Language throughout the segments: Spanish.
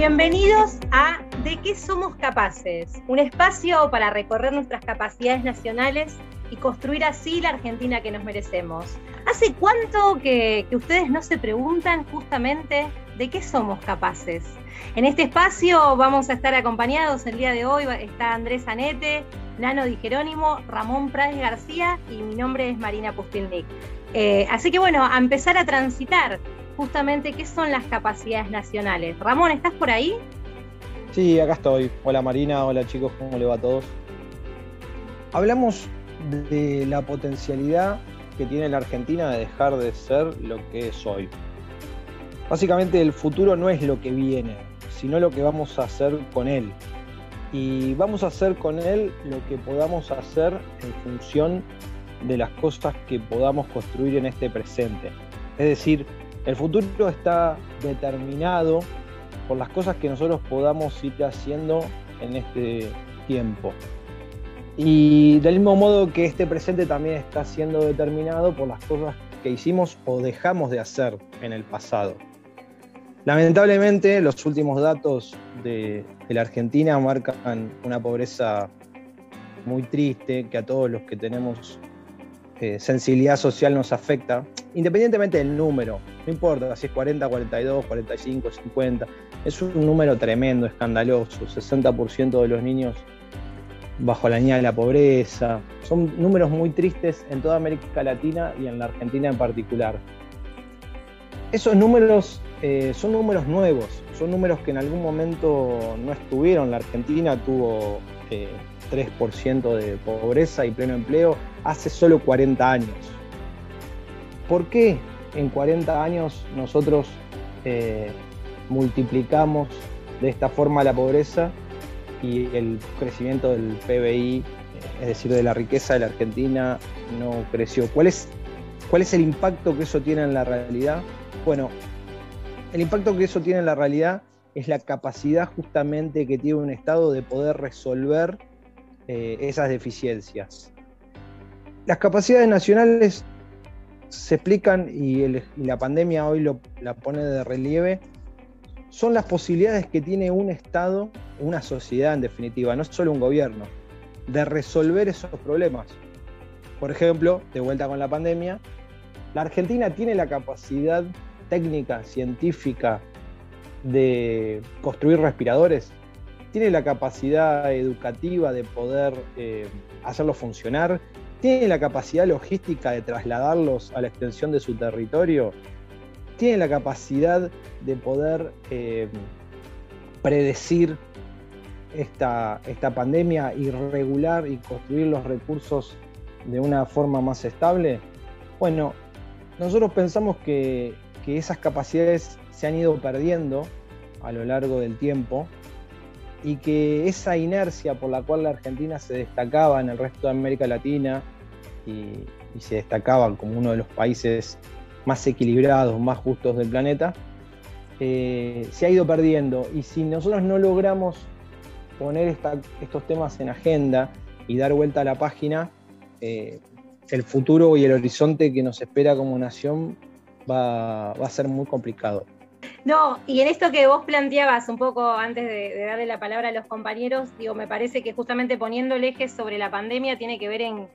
Bienvenidos a ¿De qué somos capaces? Un espacio para recorrer nuestras capacidades nacionales y construir así la Argentina que nos merecemos. ¿Hace cuánto que, ustedes no se preguntan justamente de qué somos capaces? En este espacio vamos a estar acompañados el día de hoy, está Andrés Anete, Nano Di Jerónimo, Ramón Prades García y mi nombre es Marina Pustilnik. Eh, así que bueno, a empezar a transitar justamente qué son las capacidades nacionales. Ramón, ¿estás por ahí? Sí, acá estoy. Hola Marina, hola chicos, ¿cómo le va a todos? Hablamos de la potencialidad que tiene la Argentina de dejar de ser lo que es hoy. Básicamente el futuro no es lo que viene, sino lo que vamos a hacer con él. Y vamos a hacer con él lo que podamos hacer en función de las cosas que podamos construir en este presente. Es decir, el futuro está determinado por las cosas que nosotros podamos ir haciendo en este tiempo. Y del mismo modo que este presente también está siendo determinado por las cosas que hicimos o dejamos de hacer en el pasado. Lamentablemente, los últimos datos de, la Argentina marcan una pobreza muy triste que a todos los que tenemos eh, sensibilidad social nos afecta, independientemente del número, no importa si es 40, 42, 45, 50, es un número tremendo, escandaloso, 60% de los niños bajo la línea de la pobreza, son números muy tristes en toda América Latina y en la Argentina en particular. Esos números eh, son números nuevos, son números que en algún momento no estuvieron. La Argentina tuvo eh, 3% de pobreza y pleno empleo hace solo 40 años. ¿Por qué en 40 años nosotros eh, multiplicamos de esta forma la pobreza y el crecimiento del PBI, es decir, de la riqueza de la Argentina, no creció? ¿Cuál es, cuál es el impacto que eso tiene en la realidad? Bueno, el impacto que eso tiene en la realidad es la capacidad justamente que tiene un Estado de poder resolver eh, esas deficiencias. Las capacidades nacionales se explican, y, la pandemia hoy la pone de relieve, son las posibilidades que tiene un Estado, una sociedad en definitiva, no solo un gobierno, de resolver esos problemas. Por ejemplo, de vuelta con la pandemia, la Argentina tiene la capacidad técnica, científica, de construir respiradores tiene la capacidad educativa de poder eh, hacerlo funcionar, tiene la capacidad logística de trasladarlos a la extensión de su territorio, tiene la capacidad de poder eh, predecir esta, esta pandemia y regular y construir los recursos de una forma más estable. Bueno, nosotros pensamos que, que esas capacidades se han ido perdiendo a lo largo del tiempo y que esa inercia por la cual la Argentina se destacaba en el resto de América Latina y, se destacaba como uno de los países más equilibrados, más justos del planeta, eh, se ha ido perdiendo. Y si nosotros no logramos poner estos temas en agenda y dar vuelta a la página, eh, el futuro y el horizonte que nos espera como nación va a ser muy complicado. No, y en esto que vos planteabas un poco antes de, darle la palabra a los compañeros, digo, me parece que justamente poniendo el eje sobre la pandemia tiene que ver en,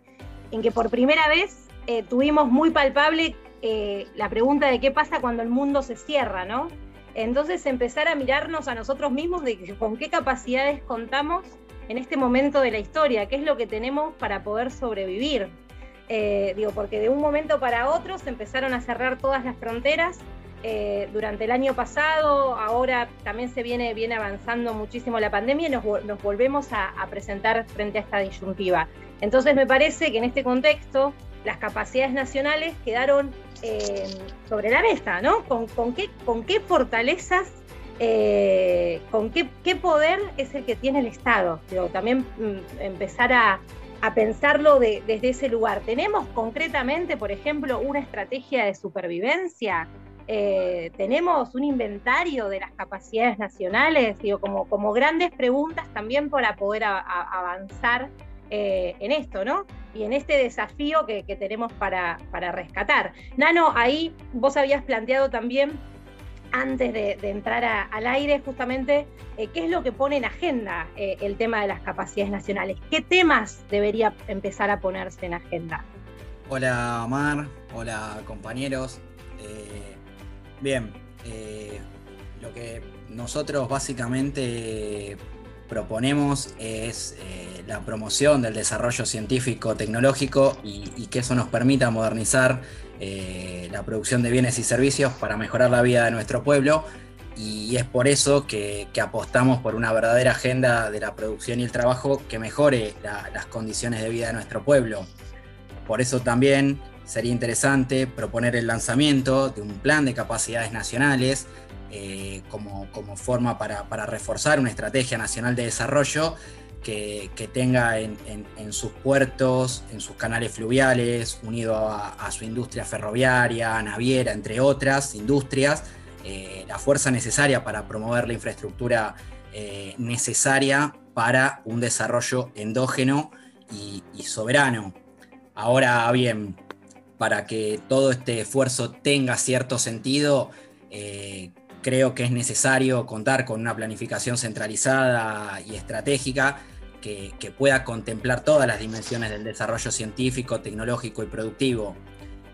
que por primera vez eh, tuvimos muy palpable eh, la pregunta de qué pasa cuando el mundo se cierra, ¿no? Entonces empezar a mirarnos a nosotros mismos de con qué capacidades contamos en este momento de la historia, qué es lo que tenemos para poder sobrevivir. Eh, digo, porque de un momento para otro se empezaron a cerrar todas las fronteras, eh, durante el año pasado, ahora también se viene, viene avanzando muchísimo la pandemia y nos, volvemos a, presentar frente a esta disyuntiva. Entonces me parece que en este contexto las capacidades nacionales quedaron eh, sobre la mesa, ¿no? ¿Con, qué, con qué, fortalezas, eh, con qué, poder es el que tiene el Estado? también mm, empezar a, pensarlo desde ese lugar. ¿Tenemos concretamente, por ejemplo, una estrategia de supervivencia? Eh, tenemos un inventario de las capacidades nacionales, digo, como, como grandes preguntas también para poder avanzar eh, en esto, ¿no? Y en este desafío que, tenemos para, para, rescatar. Nano, ahí vos habías planteado también antes de, entrar al aire, justamente, eh, ¿qué es lo que pone en agenda el tema de las capacidades nacionales? ¿Qué temas debería empezar a ponerse en agenda? Hola Mar, hola compañeros. Bien, lo que nosotros básicamente proponemos es la promoción del desarrollo científico tecnológico y, que eso nos permita modernizar eh, la producción de bienes y servicios para mejorar la vida de nuestro pueblo y es por eso que, apostamos por una verdadera agenda de la producción y el trabajo que mejore las condiciones de vida de nuestro pueblo. Por eso también sería interesante proponer el lanzamiento de un plan de capacidades nacionales eh, como, forma para, para reforzar una estrategia nacional de desarrollo que, tenga en, sus puertos, en sus canales fluviales, unido a, su industria ferroviaria, naviera, entre otras industrias, eh, la fuerza necesaria para promover la infraestructura eh, necesaria para un desarrollo endógeno y, soberano. Ahora bien, para que todo este esfuerzo tenga cierto sentido, eh, creo que es necesario contar con una planificación centralizada y estratégica que, pueda contemplar todas las dimensiones del desarrollo científico, tecnológico y productivo,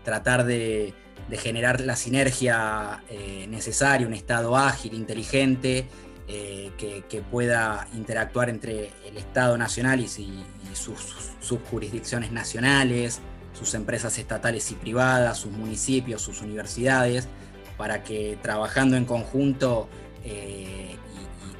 tratar de, generar la sinergia eh, necesaria, un Estado ágil, inteligente, eh, que, pueda interactuar entre el Estado nacional y, sus, sus, jurisdicciones nacionales, sus empresas estatales y privadas, sus municipios, sus universidades, para que trabajando en conjunto eh,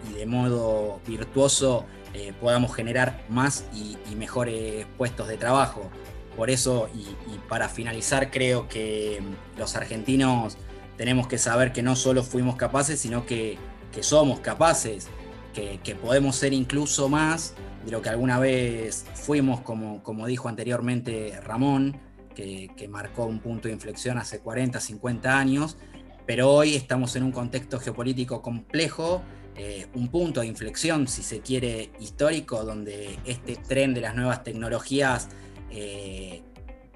y de modo virtuoso eh, podamos generar más y, mejores puestos de trabajo. Por eso, y, para finalizar, creo que mm, los argentinos tenemos que saber que no solo fuimos capaces, sino que, somos capaces, que, podemos ser incluso más de lo que alguna vez fuimos, como, como dijo anteriormente Ramón, que, que marcó un punto de inflexión hace 40, 50 años, pero hoy estamos en un contexto geopolítico complejo eh, un punto de inflexión, si se quiere, histórico, donde este tren de las nuevas tecnologías eh,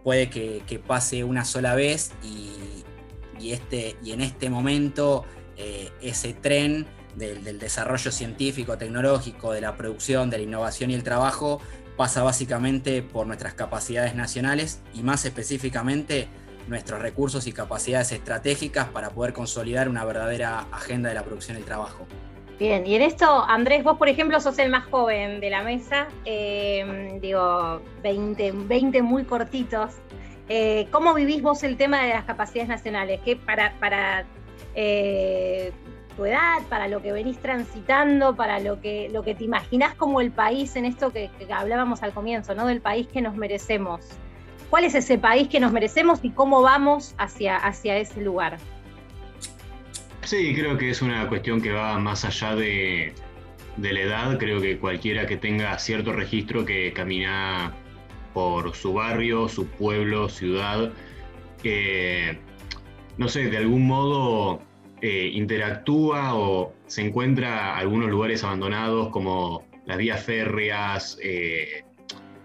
puede que, pase una sola vez y, este, y en este momento eh, ese tren del, desarrollo científico, tecnológico, de la producción, de la innovación y el trabajo pasa básicamente por nuestras capacidades nacionales y más específicamente nuestros recursos y capacidades estratégicas para poder consolidar una verdadera agenda de la producción y el trabajo. Bien, y en esto, Andrés, vos por ejemplo sos el más joven de la mesa, em, digo, 20, 20 muy cortitos. Eh, ¿Cómo vivís vos el tema de las capacidades nacionales? ¿Qué para, para eh, tu edad, para lo que venís transitando, para lo que, lo que te imaginás como el país en esto que, hablábamos al comienzo, ¿no? Del país que nos merecemos. ¿Cuál es ese país que nos merecemos y cómo vamos hacia, hacia ese lugar? Sí, creo que es una cuestión que va más allá de, la edad. Creo que cualquiera que tenga cierto registro que camina por su barrio, su pueblo, ciudad, no sé, de algún modo eh, interactúa o se encuentra algunos lugares abandonados como las vías férreas, eh,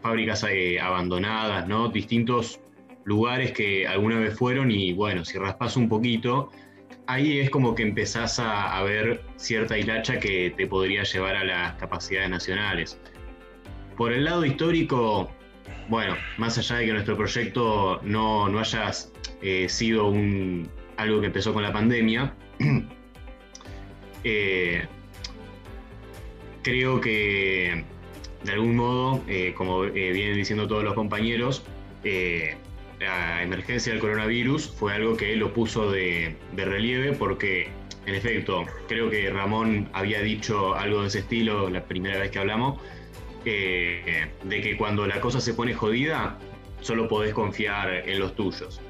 fábricas eh, abandonadas, ¿no? Distintos lugares que alguna vez fueron y bueno, si raspas un poquito, ahí es como que empezás a, ver cierta hilacha que te podría llevar a las capacidades nacionales. Por el lado histórico, bueno, más allá de que nuestro proyecto no, no haya sido un, algo que empezó con la pandemia, eh, creo que de algún modo, eh, como vienen diciendo todos los compañeros, la emergencia del coronavirus fue algo que lo puso de, relieve porque, en efecto, creo que Ramón había dicho algo de ese estilo la primera vez que hablamos, de que cuando la cosa se pone jodida, solo podés confiar en los tuyos.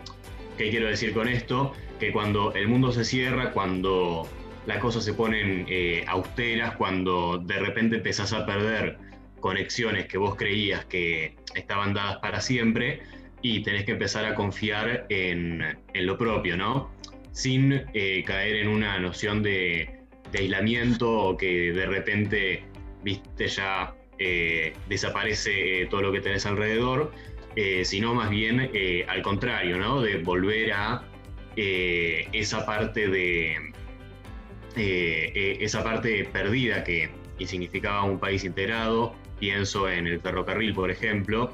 ¿Qué quiero decir con esto? Que cuando el mundo se cierra, cuando las cosas se ponen eh, austeras, cuando de repente empezás a perder conexiones que vos creías que estaban dadas para siempre, y tenés que empezar a confiar en, lo propio, ¿no? Sin eh, caer en una noción de, aislamiento o que de repente, viste, ya eh, desaparece todo lo que tenés alrededor, eh, sino más bien al contrario, ¿no? De volver a esa parte de, esa parte perdida que significaba un país integrado, pienso en el ferrocarril, por ejemplo,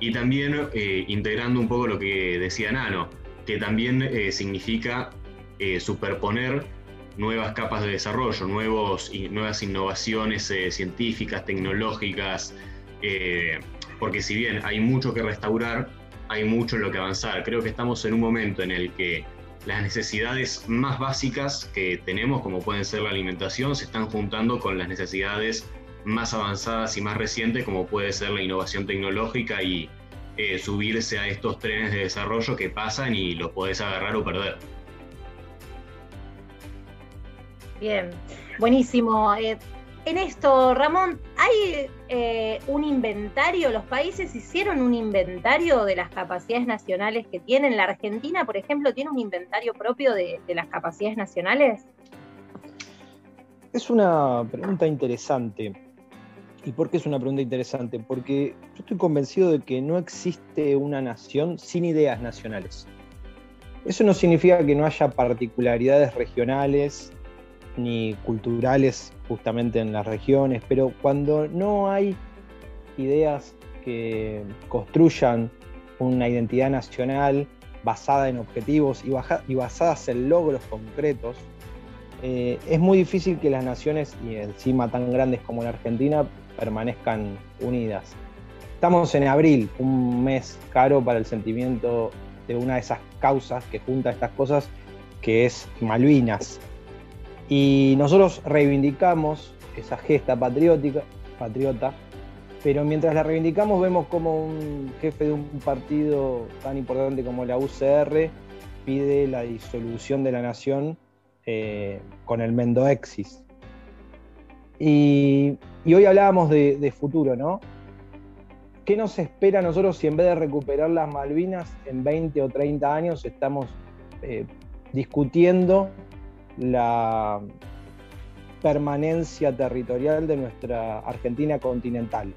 y también integrando un poco lo que decía Nano, que también significa superponer nuevas capas de desarrollo, nuevos, nuevas innovaciones eh, científicas, tecnológicas, eh, porque si bien hay mucho que restaurar, hay mucho en lo que avanzar. Creo que estamos en un momento en el que las necesidades más básicas que tenemos, como pueden ser la alimentación, se están juntando con las necesidades más avanzadas y más recientes, como puede ser la innovación tecnológica y eh, subirse a estos trenes de desarrollo que pasan y los podés agarrar o perder. Bien, buenísimo. Eh, en esto, Ramón, ¿hay eh, un inventario? ¿Los países hicieron un inventario de las capacidades nacionales que tienen? ¿La Argentina, por ejemplo, tiene un inventario propio de, las capacidades nacionales? Es una pregunta interesante. ¿Y por qué es una pregunta interesante? Porque yo estoy convencido de que no existe una nación sin ideas nacionales. Eso no significa que no haya particularidades regionales ni culturales justamente en las regiones, pero cuando no hay ideas que construyan una identidad nacional basada en objetivos y, basadas en logros concretos, eh, es muy difícil que las naciones, y encima tan grandes como la Argentina, permanezcan unidas. Estamos en abril, un mes caro para el sentimiento de una de esas causas que junta estas cosas, que es Malvinas. Y nosotros reivindicamos esa gesta patriótica, patriota, pero mientras la reivindicamos vemos como un jefe de un partido tan importante como la UCR pide la disolución de la nación eh, con el Mendoexis. Y, y hoy hablábamos de, futuro, ¿no? ¿Qué nos espera a nosotros si en vez de recuperar las Malvinas en 20 o 30 años estamos eh, discutiendo la permanencia territorial de nuestra Argentina continental.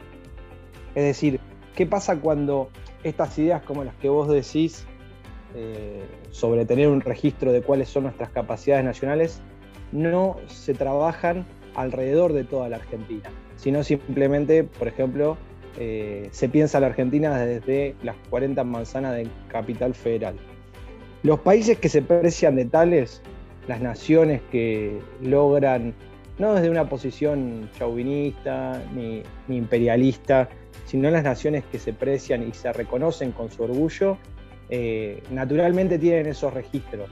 Es decir, ¿qué pasa cuando estas ideas como las que vos decís eh, sobre tener un registro de cuáles son nuestras capacidades nacionales no se trabajan alrededor de toda la Argentina, sino simplemente, por ejemplo, eh, se piensa la Argentina desde las 40 manzanas de Capital Federal. Los países que se precian de tales las naciones que logran, no desde una posición chauvinista ni, imperialista, sino las naciones que se precian y se reconocen con su orgullo, eh, naturalmente tienen esos registros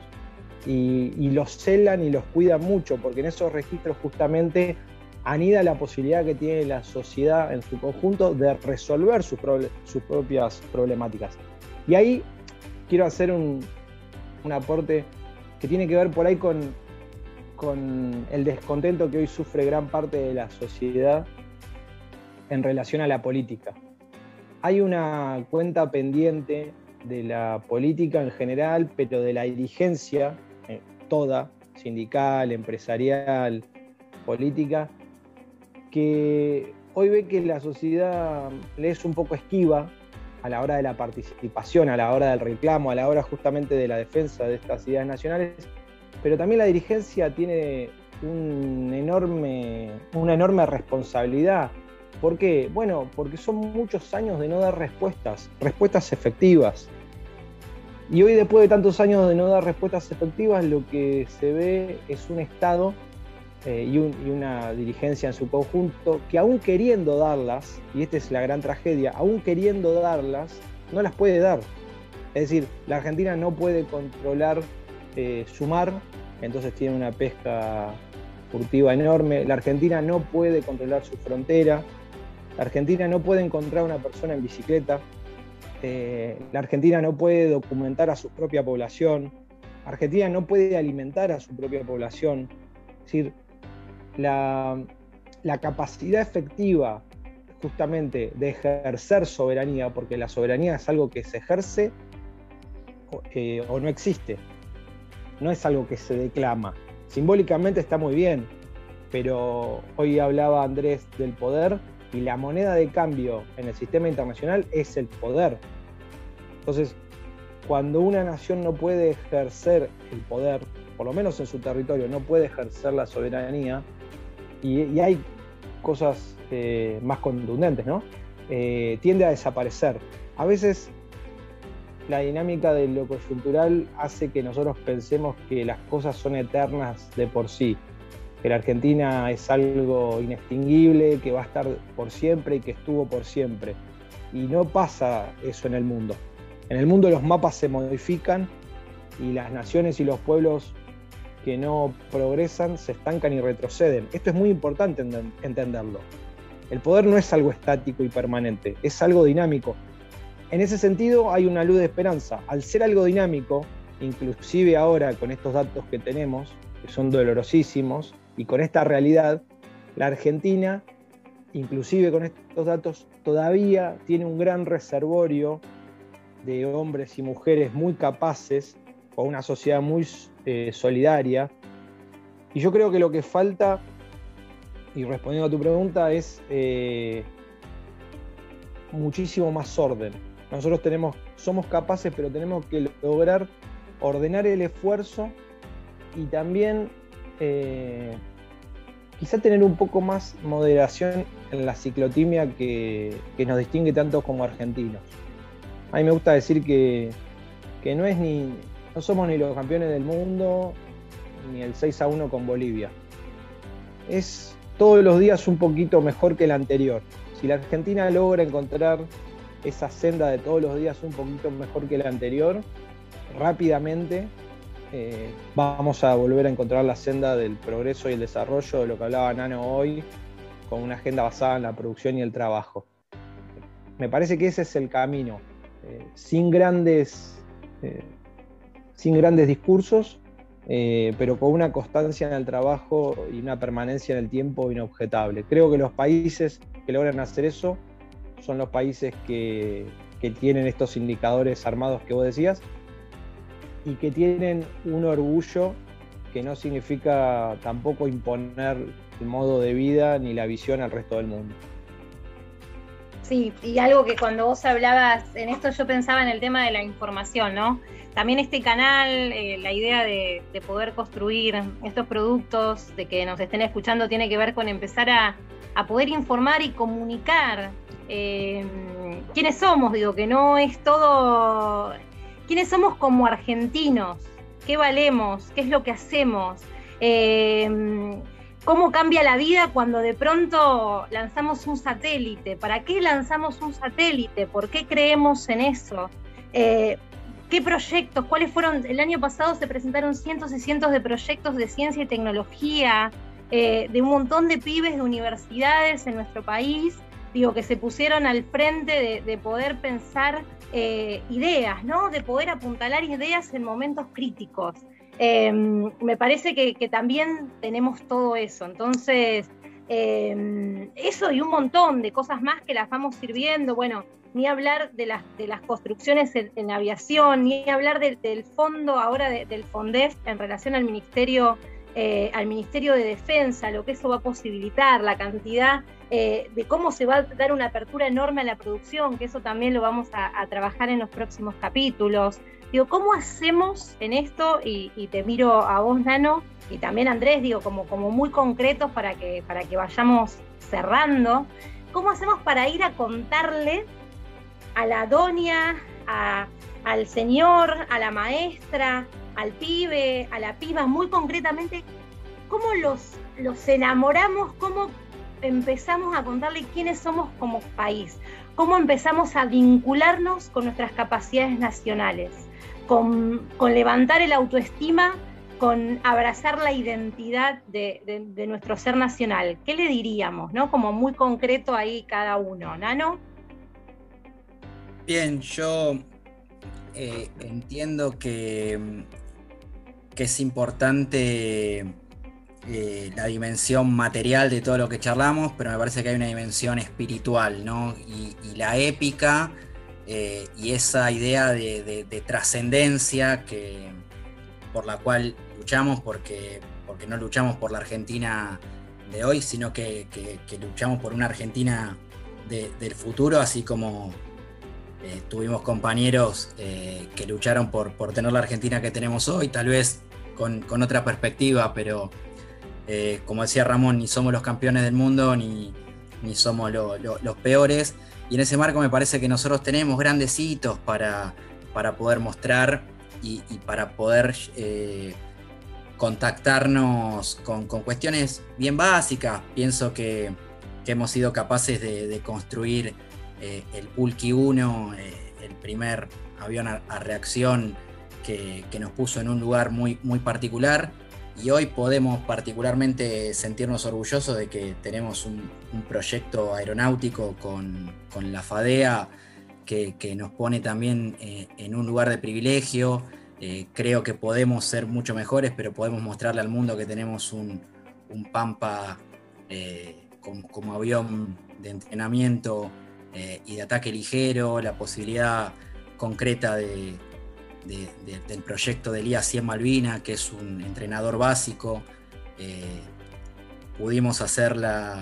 y, los celan y los cuidan mucho, porque en esos registros justamente anida la posibilidad que tiene la sociedad en su conjunto de resolver sus, propias problemáticas. Y ahí quiero hacer un, un aporte que tiene que ver por ahí con, con el descontento que hoy sufre gran parte de la sociedad en relación a la política. Hay una cuenta pendiente de la política en general, pero de la dirigencia eh, toda, sindical, empresarial, política, que hoy ve que la sociedad le es un poco esquiva a la hora de la participación, a la hora del reclamo, a la hora justamente de la defensa de estas ideas nacionales, pero también la dirigencia tiene una enorme responsabilidad. ¿Por qué? Bueno, porque son muchos años de no dar respuestas, respuestas efectivas. Y hoy, después de tantos años de no dar respuestas efectivas, lo que se ve es un Estado eh, y, una dirigencia en su conjunto que aún queriendo darlas, y esta es la gran tragedia, aún queriendo darlas, no las puede dar. Es decir, la Argentina no puede controlar eh, su mar, entonces tiene una pesca furtiva enorme. La Argentina no puede controlar su frontera. La Argentina no puede encontrar una persona en bicicleta. Eh, la Argentina no puede documentar a su propia población. Argentina no puede alimentar a su propia población. Es decir, la, capacidad efectiva justamente de ejercer soberanía, porque la soberanía es algo que se ejerce eh, o no existe, no es algo que se declama. Simbólicamente está muy bien, pero hoy hablaba Andrés del poder y la moneda de cambio en el sistema internacional es el poder. Entonces, cuando una nación no puede ejercer el poder, por lo menos en su territorio, no puede ejercer la soberanía, y, hay cosas eh, más contundentes, ¿no? Eh, tiende a desaparecer. A veces la dinámica de lo coyuntural hace que nosotros pensemos que las cosas son eternas de por sí, que la Argentina es algo inextinguible, que va a estar por siempre y que estuvo por siempre. Y no pasa eso en el mundo. En el mundo los mapas se modifican y las naciones y los pueblos que no progresan se estancan y retroceden. Esto es muy importante entenderlo. El poder no es algo estático y permanente, es algo dinámico. En ese sentido hay una luz de esperanza. Al ser algo dinámico, inclusive ahora con estos datos que tenemos, que son dolorosísimos, y con esta realidad, la Argentina, inclusive con estos datos, todavía tiene un gran reservorio de hombres y mujeres muy capaces, con una sociedad muy eh, solidaria. Y yo creo que lo que falta, y respondiendo a tu pregunta, es eh, muchísimo más orden. Nosotros tenemos, somos capaces, pero tenemos que lograr ordenar el esfuerzo y también eh, quizá tener un poco más moderación en la ciclotimia que, nos distingue tanto como argentinos. A mí me gusta decir que, que no es ni, no somos ni los campeones del mundo, ni el 6 a 1 con Bolivia. Es todos los días un poquito mejor que el anterior. Si la Argentina logra encontrar esa senda de todos los días un poquito mejor que el anterior, rápidamente eh, vamos a volver a encontrar la senda del progreso y el desarrollo de lo que hablaba Nano hoy, con una agenda basada en la producción y el trabajo. Me parece que ese es el camino, eh, sin grandes eh, sin grandes discursos, eh, pero con una constancia en el trabajo y una permanencia en el tiempo inobjetable. Creo que los países que logran hacer eso son los países que, tienen estos indicadores armados que vos decías y que tienen un orgullo que no significa tampoco imponer el modo de vida ni la visión al resto del mundo. Sí, y algo que cuando vos hablabas en esto yo pensaba en el tema de la información, ¿no? También este canal, eh, la idea de, poder construir estos productos, de que nos estén escuchando, tiene que ver con empezar a, poder informar y comunicar eh, quiénes somos, digo, que no es todo, quiénes somos como argentinos, qué valemos, qué es lo que hacemos. Eh, cómo cambia la vida cuando de pronto lanzamos un satélite. ¿Para qué lanzamos un satélite? ¿Por qué creemos en eso? ¿Qué proyectos? ¿Cuáles fueron? El año pasado se presentaron cientos y cientos de proyectos de ciencia y tecnología, eh, de un montón de pibes de universidades en nuestro país, digo, que se pusieron al frente de, poder pensar eh, ideas, ¿no? De poder apuntalar ideas en momentos críticos. Em, me parece que, también tenemos todo eso. Entonces, em, eso y un montón de cosas más que las vamos sirviendo. Bueno, ni hablar de las, de las construcciones en, aviación, ni hablar del fondo ahora del FONDEF en relación al Ministerio, eh, al Ministerio de Defensa, lo que eso va a posibilitar, la cantidad eh, de cómo se va a dar una apertura enorme a la producción, que eso también lo vamos a, trabajar en los próximos capítulos. Digo, ¿cómo hacemos en esto? Y, te miro a vos, Nano, y también Andrés, digo, como, como muy concretos para que, para que vayamos cerrando. ¿Cómo hacemos para ir a contarle a la doña, al señor, a la maestra, al pibe, a la piba, muy concretamente, cómo los, los enamoramos, cómo empezamos a contarle quiénes somos como país, cómo empezamos a vincularnos con nuestras capacidades nacionales, con, levantar el autoestima, con abrazar la identidad de, nuestro ser nacional. ¿Qué le diríamos? ¿no? Como muy concreto ahí cada uno. ¿Nano? Bien, yo eh, entiendo que, que, es importante eh, la dimensión material de todo lo que charlamos, pero me parece que hay una dimensión espiritual, ¿no? Y, la épica eh, y esa idea de, trascendencia que por la cual luchamos, porque, porque no luchamos por la Argentina de hoy, sino que, luchamos por una Argentina del futuro, así como eh, tuvimos compañeros eh, que lucharon por, por tener la Argentina que tenemos hoy, tal vez con, otra perspectiva, pero como decía Ramón, ni somos los campeones del mundo, ni, somos los peores. Y en ese marco me parece que nosotros tenemos grandes hitos para, para poder mostrar y, para poder eh, contactarnos con, cuestiones bien básicas. Pienso que, hemos sido capaces de, construir eh, el Pulki 1, eh, el primer avión a, reacción que, nos puso en un lugar muy, muy particular. Y hoy podemos particularmente sentirnos orgullosos de que tenemos un, proyecto aeronáutico con, la FADEA que, nos pone también eh, en un lugar de privilegio. Eh, creo que podemos ser mucho mejores, pero podemos mostrarle al mundo que tenemos un, Pampa eh, como, avión de entrenamiento y de ataque ligero, la posibilidad concreta del proyecto de Elías 100 Malvina, que es un entrenador básico. pudimos hacer la,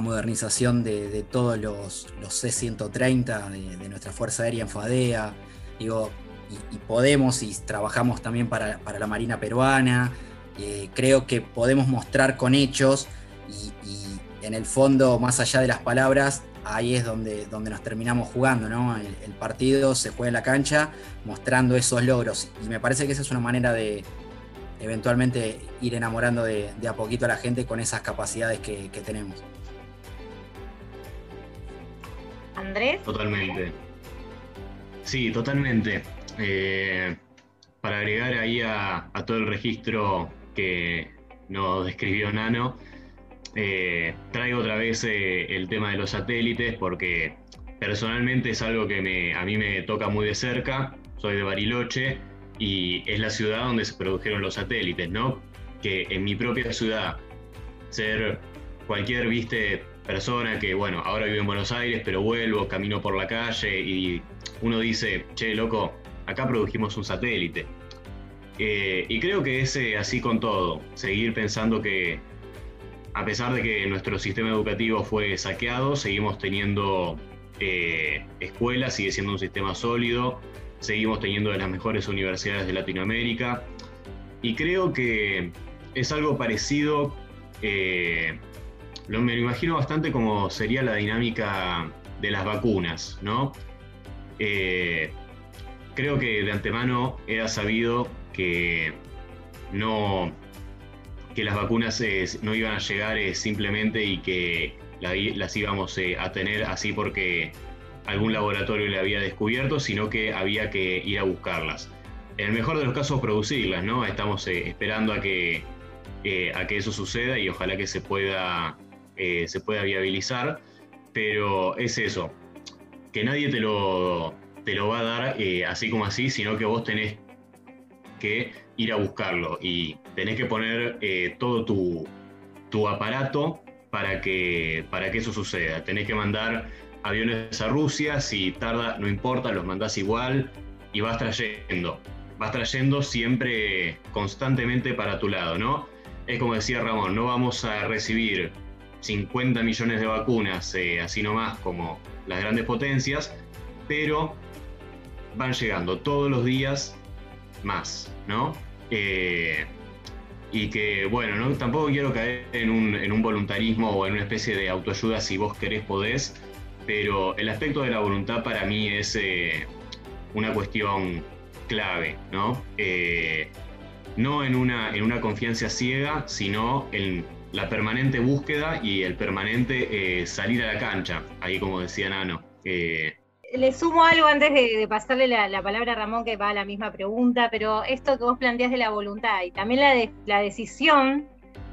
modernización de, todos los, C-130 de, nuestra Fuerza Aérea en FADEA. Digo, y, podemos y trabajamos también para, la Marina Peruana. Eh, creo que podemos mostrar con hechos y, en el fondo, más allá de las palabras, ahí es donde, donde nos terminamos jugando, ¿no? El, partido se juega en la cancha mostrando esos logros y me parece que esa es una manera de eventualmente ir enamorando de, a poquito a la gente con esas capacidades que, que tenemos. Andrés. Totalmente. Sí, totalmente. Eh, para agregar ahí a, todo el registro que nos describió Nano, eh, traigo otra vez eh, el tema de los satélites porque personalmente es algo que a mí me toca muy de cerca. Soy de Bariloche y es la ciudad donde se produjeron los satélites, ¿no? Que en mi propia ciudad, ser cualquier, viste, persona que, bueno, ahora vivo en Buenos Aires, pero vuelvo, camino por la calle y uno dice, che, loco, acá produjimos un satélite. Eh, y creo que es así con todo, seguir pensando que a pesar de que nuestro sistema educativo fue saqueado, seguimos teniendo eh, escuelas, sigue siendo un sistema sólido, seguimos teniendo de las mejores universidades de Latinoamérica. Y creo que es algo parecido, eh, lo, me lo imagino bastante como sería la dinámica de las vacunas, ¿no? creo que de antemano era sabido que no que las vacunas eh, no iban a llegar eh, simplemente y que las íbamos eh, a tener así porque algún laboratorio le había descubierto, sino que había que ir a buscarlas. En el mejor de los casos producirlas, ¿no? Estamos esperando a que, a que eso suceda y ojalá que se pueda, se pueda viabilizar, pero es eso, que nadie te lo, te lo va a dar eh, así como así, sino que vos tenés que ir a buscarlo y tenés que poner eh, todo tu, aparato para que, para que eso suceda. Tenés que mandar aviones a Rusia, si tarda, no importa, los mandás igual y vas trayendo. Vas trayendo siempre constantemente para tu lado, ¿no? Es como decía Ramón, no vamos a recibir 50 millones de vacunas eh, así nomás como las grandes potencias, pero van llegando todos los días más, ¿no? Eh, y que, bueno, ¿no? tampoco quiero caer en un, voluntarismo o en una especie de autoayuda si vos querés podés, pero el aspecto de la voluntad para mí es eh, una cuestión clave, ¿no? Eh, no en una, en una confianza ciega, sino en la permanente búsqueda y el permanente salir a la cancha, ahí como decía Nano le sumo algo antes de, pasarle la, palabra a Ramón, que va a la misma pregunta, pero esto que vos planteás de la voluntad y también la, de, la decisión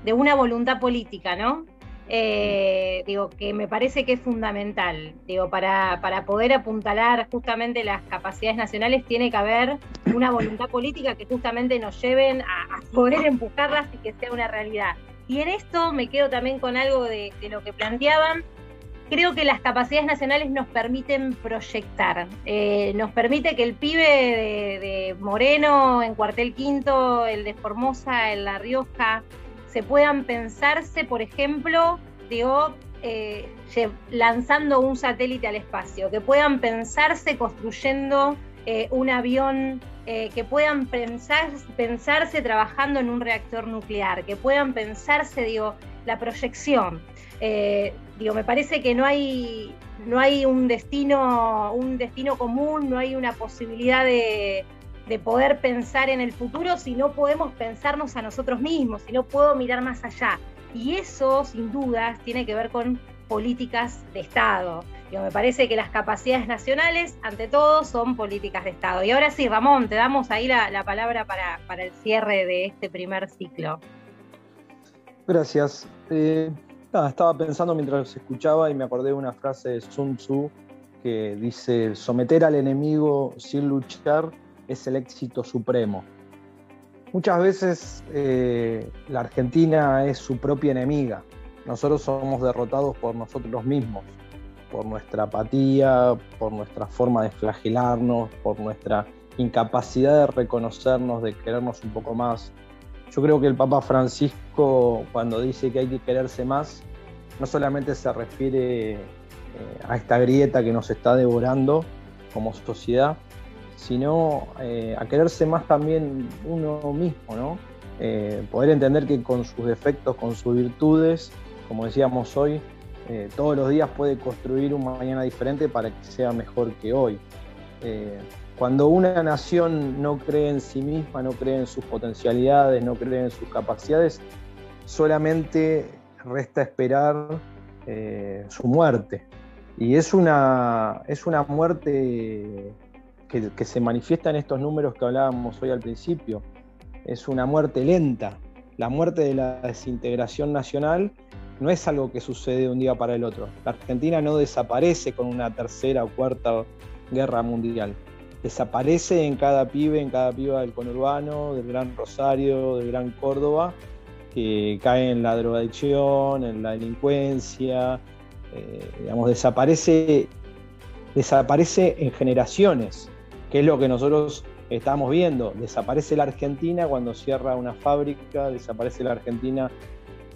de una voluntad política, ¿no? Eh, digo, que me parece que es fundamental. Digo, para, para, poder apuntalar justamente las capacidades nacionales tiene que haber una voluntad política que justamente nos lleven a, poder empujarlas y que sea una realidad. Y en esto me quedo también con algo de lo que planteaban, creo que las capacidades nacionales nos permiten proyectar, eh, nos permite que el pibe de, Moreno en Cuartel Quinto, el de Formosa en La Rioja, se puedan pensarse, por ejemplo, digo, eh, lanzando un satélite al espacio, que puedan pensarse construyendo eh, un avión, que puedan pensar, pensarse trabajando en un reactor nuclear, que puedan pensarse, digo, la proyección. Digo, me parece que no hay, no hay un destino, un destino común, no hay una posibilidad de, de poder pensar en el futuro si no podemos pensarnos a nosotros mismos, si no puedo mirar más allá. Y eso, sin dudas, tiene que ver con políticas de Estado. me parece que las capacidades nacionales, ante todo, son políticas de Estado. Y ahora sí, Ramón, te damos ahí la, palabra para, el cierre de este primer ciclo. Gracias. Eh, estaba pensando mientras escuchaba y me acordé de una frase de Sun Tzu que dice, someter al enemigo sin luchar es el éxito supremo. Muchas veces eh, la Argentina es su propia enemiga. Nosotros somos derrotados por nosotros mismos, por nuestra apatía, por nuestra forma de flagelarnos, por nuestra incapacidad de reconocernos, de querernos un poco más. Yo creo que el Papa Francisco, cuando dice que hay que quererse más, no solamente se refiere eh, a esta grieta que nos está devorando como sociedad, sino eh, a quererse más también uno mismo, ¿no? Eh, poder entender que con sus defectos, con sus virtudes, como decíamos hoy, todos los días puede construir un mañana diferente para que sea mejor que hoy. Cuando una nación no cree en sí misma, no cree en sus potencialidades, no cree en sus capacidades, solamente resta esperar su muerte. Y es una, es una muerte que, se manifiesta en estos números que hablábamos hoy al principio. Es una muerte lenta. La muerte de la desintegración nacional no es algo que sucede de un día para el otro. La Argentina no desaparece con una tercera o cuarta guerra mundial. Desaparece en cada pibe, en cada piba del conurbano, del Gran Rosario, del Gran Córdoba, que cae en la drogadicción, en la delincuencia, eh, digamos, desaparece, desaparece en generaciones que es lo que nosotros estamos viendo. Desaparece la Argentina cuando cierra una fábrica, desaparece la Argentina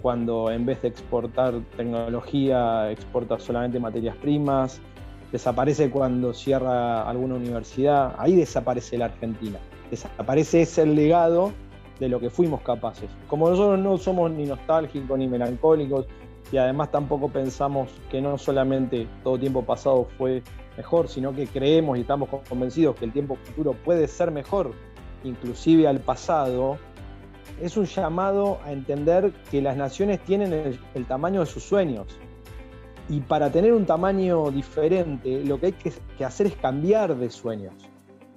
cuando en vez de exportar tecnología exporta solamente materias primas, desaparece cuando cierra alguna universidad, ahí desaparece la Argentina, desaparece ese legado de lo que fuimos capaces. Como nosotros no somos ni nostálgicos ni melancólicos y además tampoco pensamos que no solamente todo tiempo pasado fue mejor, sino que creemos y estamos convencidos que el tiempo futuro puede ser mejor, inclusive al pasado, es un llamado a entender que las naciones tienen el, tamaño de sus sueños. Y para tener un tamaño diferente, lo que hay que, hacer es cambiar de sueños.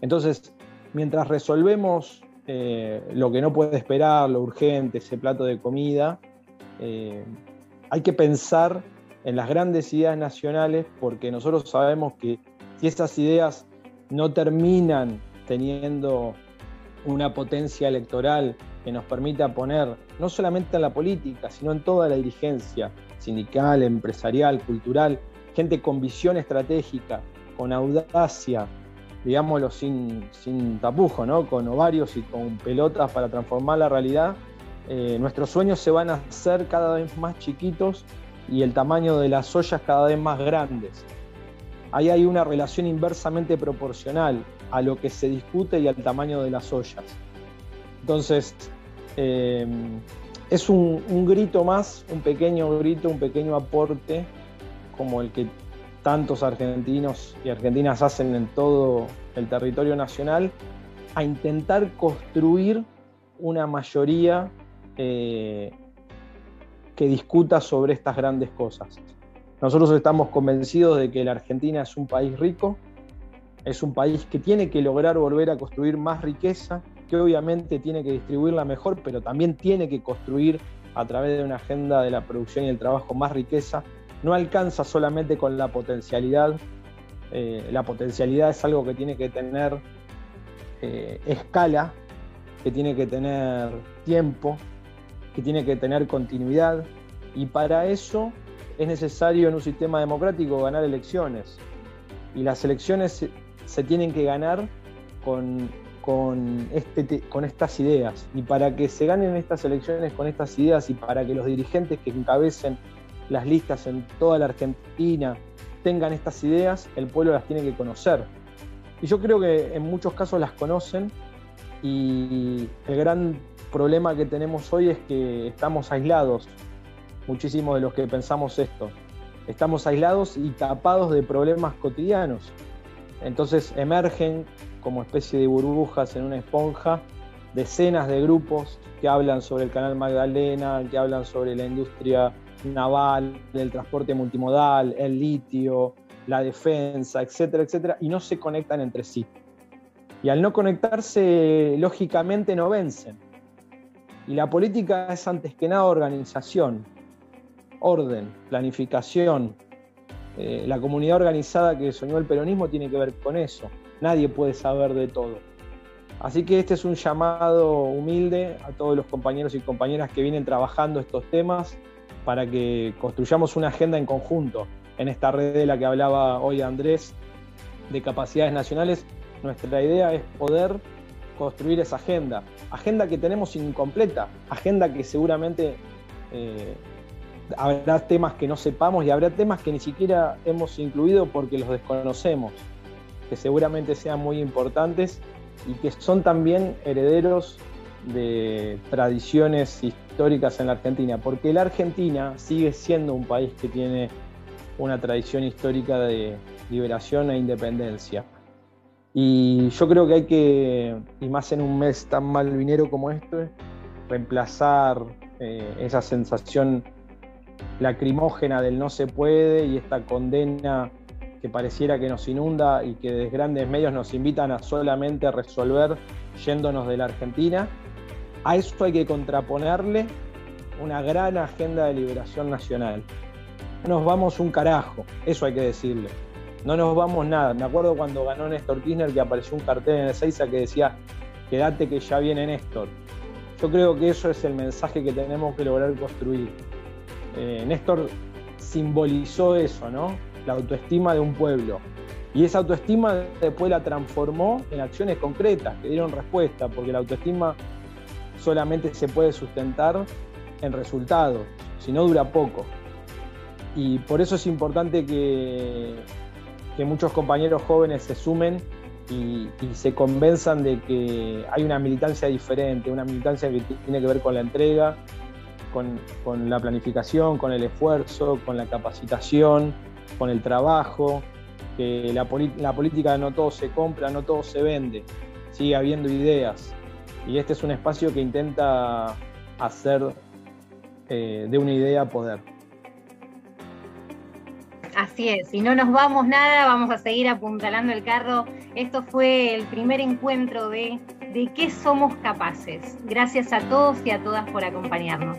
Entonces, mientras resolvemos eh, lo que no puede esperar, lo urgente, ese plato de comida, eh, hay que pensar en las grandes ideas nacionales, porque nosotros sabemos que si esas ideas no terminan teniendo una potencia electoral que nos permita poner no solamente en la política, sino en toda la dirigencia sindical, empresarial, cultural, gente con visión estratégica, con audacia, digámoslo sin, sin tapujo, ¿no? con ovarios y con pelotas para transformar la realidad, eh, nuestros sueños se van a hacer cada vez más chiquitos y el tamaño de las ollas cada vez más grandes. Ahí hay una relación inversamente proporcional a lo que se discute y al tamaño de las ollas. Entonces, em, es un, grito más, un pequeño grito, un pequeño aporte, como el que tantos argentinos y argentinas hacen en todo el territorio nacional, a intentar construir una mayoría eh, que discuta sobre estas grandes cosas. Nosotros estamos convencidos de que la Argentina es un país rico, es un país que tiene que lograr volver a construir más riqueza, que obviamente tiene que distribuirla mejor, pero también tiene que construir a través de una agenda de la producción y el trabajo más riqueza. No alcanza solamente con la potencialidad. Eh, la potencialidad es algo que tiene que tener eh, escala, que tiene que tener tiempo, que tiene que tener continuidad y para eso es necesario en un sistema democrático ganar elecciones. Y las elecciones se, tienen que ganar con, con, este, con estas ideas. Y para que se ganen estas elecciones con estas ideas y para que los dirigentes que encabecen las listas en toda la Argentina tengan estas ideas, el pueblo las tiene que conocer. Y yo creo que en muchos casos las conocen y el gran problema que tenemos hoy es que estamos aislados, muchísimos de los que pensamos esto. Estamos aislados y tapados de problemas cotidianos. Entonces emergen como especie de burbujas en una esponja decenas de grupos que hablan sobre el canal Magdalena, que hablan sobre la industria naval, el transporte multimodal, el litio, la defensa, etcétera, etcétera, y no se conectan entre sí. Y al no conectarse, lógicamente no vencen. Y la política es antes que nada organización, orden, planificación. Eh, la comunidad organizada que soñó el peronismo tiene que ver con eso. Nadie puede saber de todo. Así que este es un llamado humilde a todos los compañeros y compañeras que vienen trabajando estos temas para que construyamos una agenda en conjunto en esta red de la que hablaba hoy Andrés de capacidades nacionales. Nuestra idea es poder construir esa agenda, agenda que tenemos incompleta, agenda que seguramente eh, habrá temas que no sepamos y habrá temas que ni siquiera hemos incluido porque los desconocemos, que seguramente sean muy importantes y que son también herederos de tradiciones históricas en la Argentina, porque la Argentina sigue siendo un país que tiene una tradición histórica de liberación e independencia. Y yo creo que hay que, y más en un mes tan malvinero como este, reemplazar eh, esa sensación lacrimógena del no se puede y esta condena que pareciera que nos inunda y que desde grandes medios nos invitan a solamente resolver yéndonos de la Argentina. A eso hay que contraponerle una gran agenda de liberación nacional. No nos vamos un carajo, eso hay que decirle. No nos vamos nada. Me acuerdo cuando ganó Néstor Kirchner que apareció un cartel en el Seiza que decía, quédate que ya viene Néstor. Yo creo que eso es el mensaje que tenemos que lograr construir. Eh, Néstor simbolizó eso, ¿no? La autoestima de un pueblo. Y esa autoestima después la transformó en acciones concretas que dieron respuesta, porque la autoestima solamente se puede sustentar en resultados, si no dura poco. Y por eso es importante que, que muchos compañeros jóvenes se sumen y, se convenzan de que hay una militancia diferente, una militancia que tiene que ver con la entrega, con, con la planificación, con el esfuerzo, con la capacitación, con el trabajo, que la, política no todo se compra, no todo se vende, sigue habiendo ideas. Y este es un espacio que intenta hacer eh, de una idea poder. Así es, si no nos vamos nada, vamos a seguir apuntalando el carro. Esto fue el primer encuentro de De qué somos capaces. Gracias a todos y a todas por acompañarnos.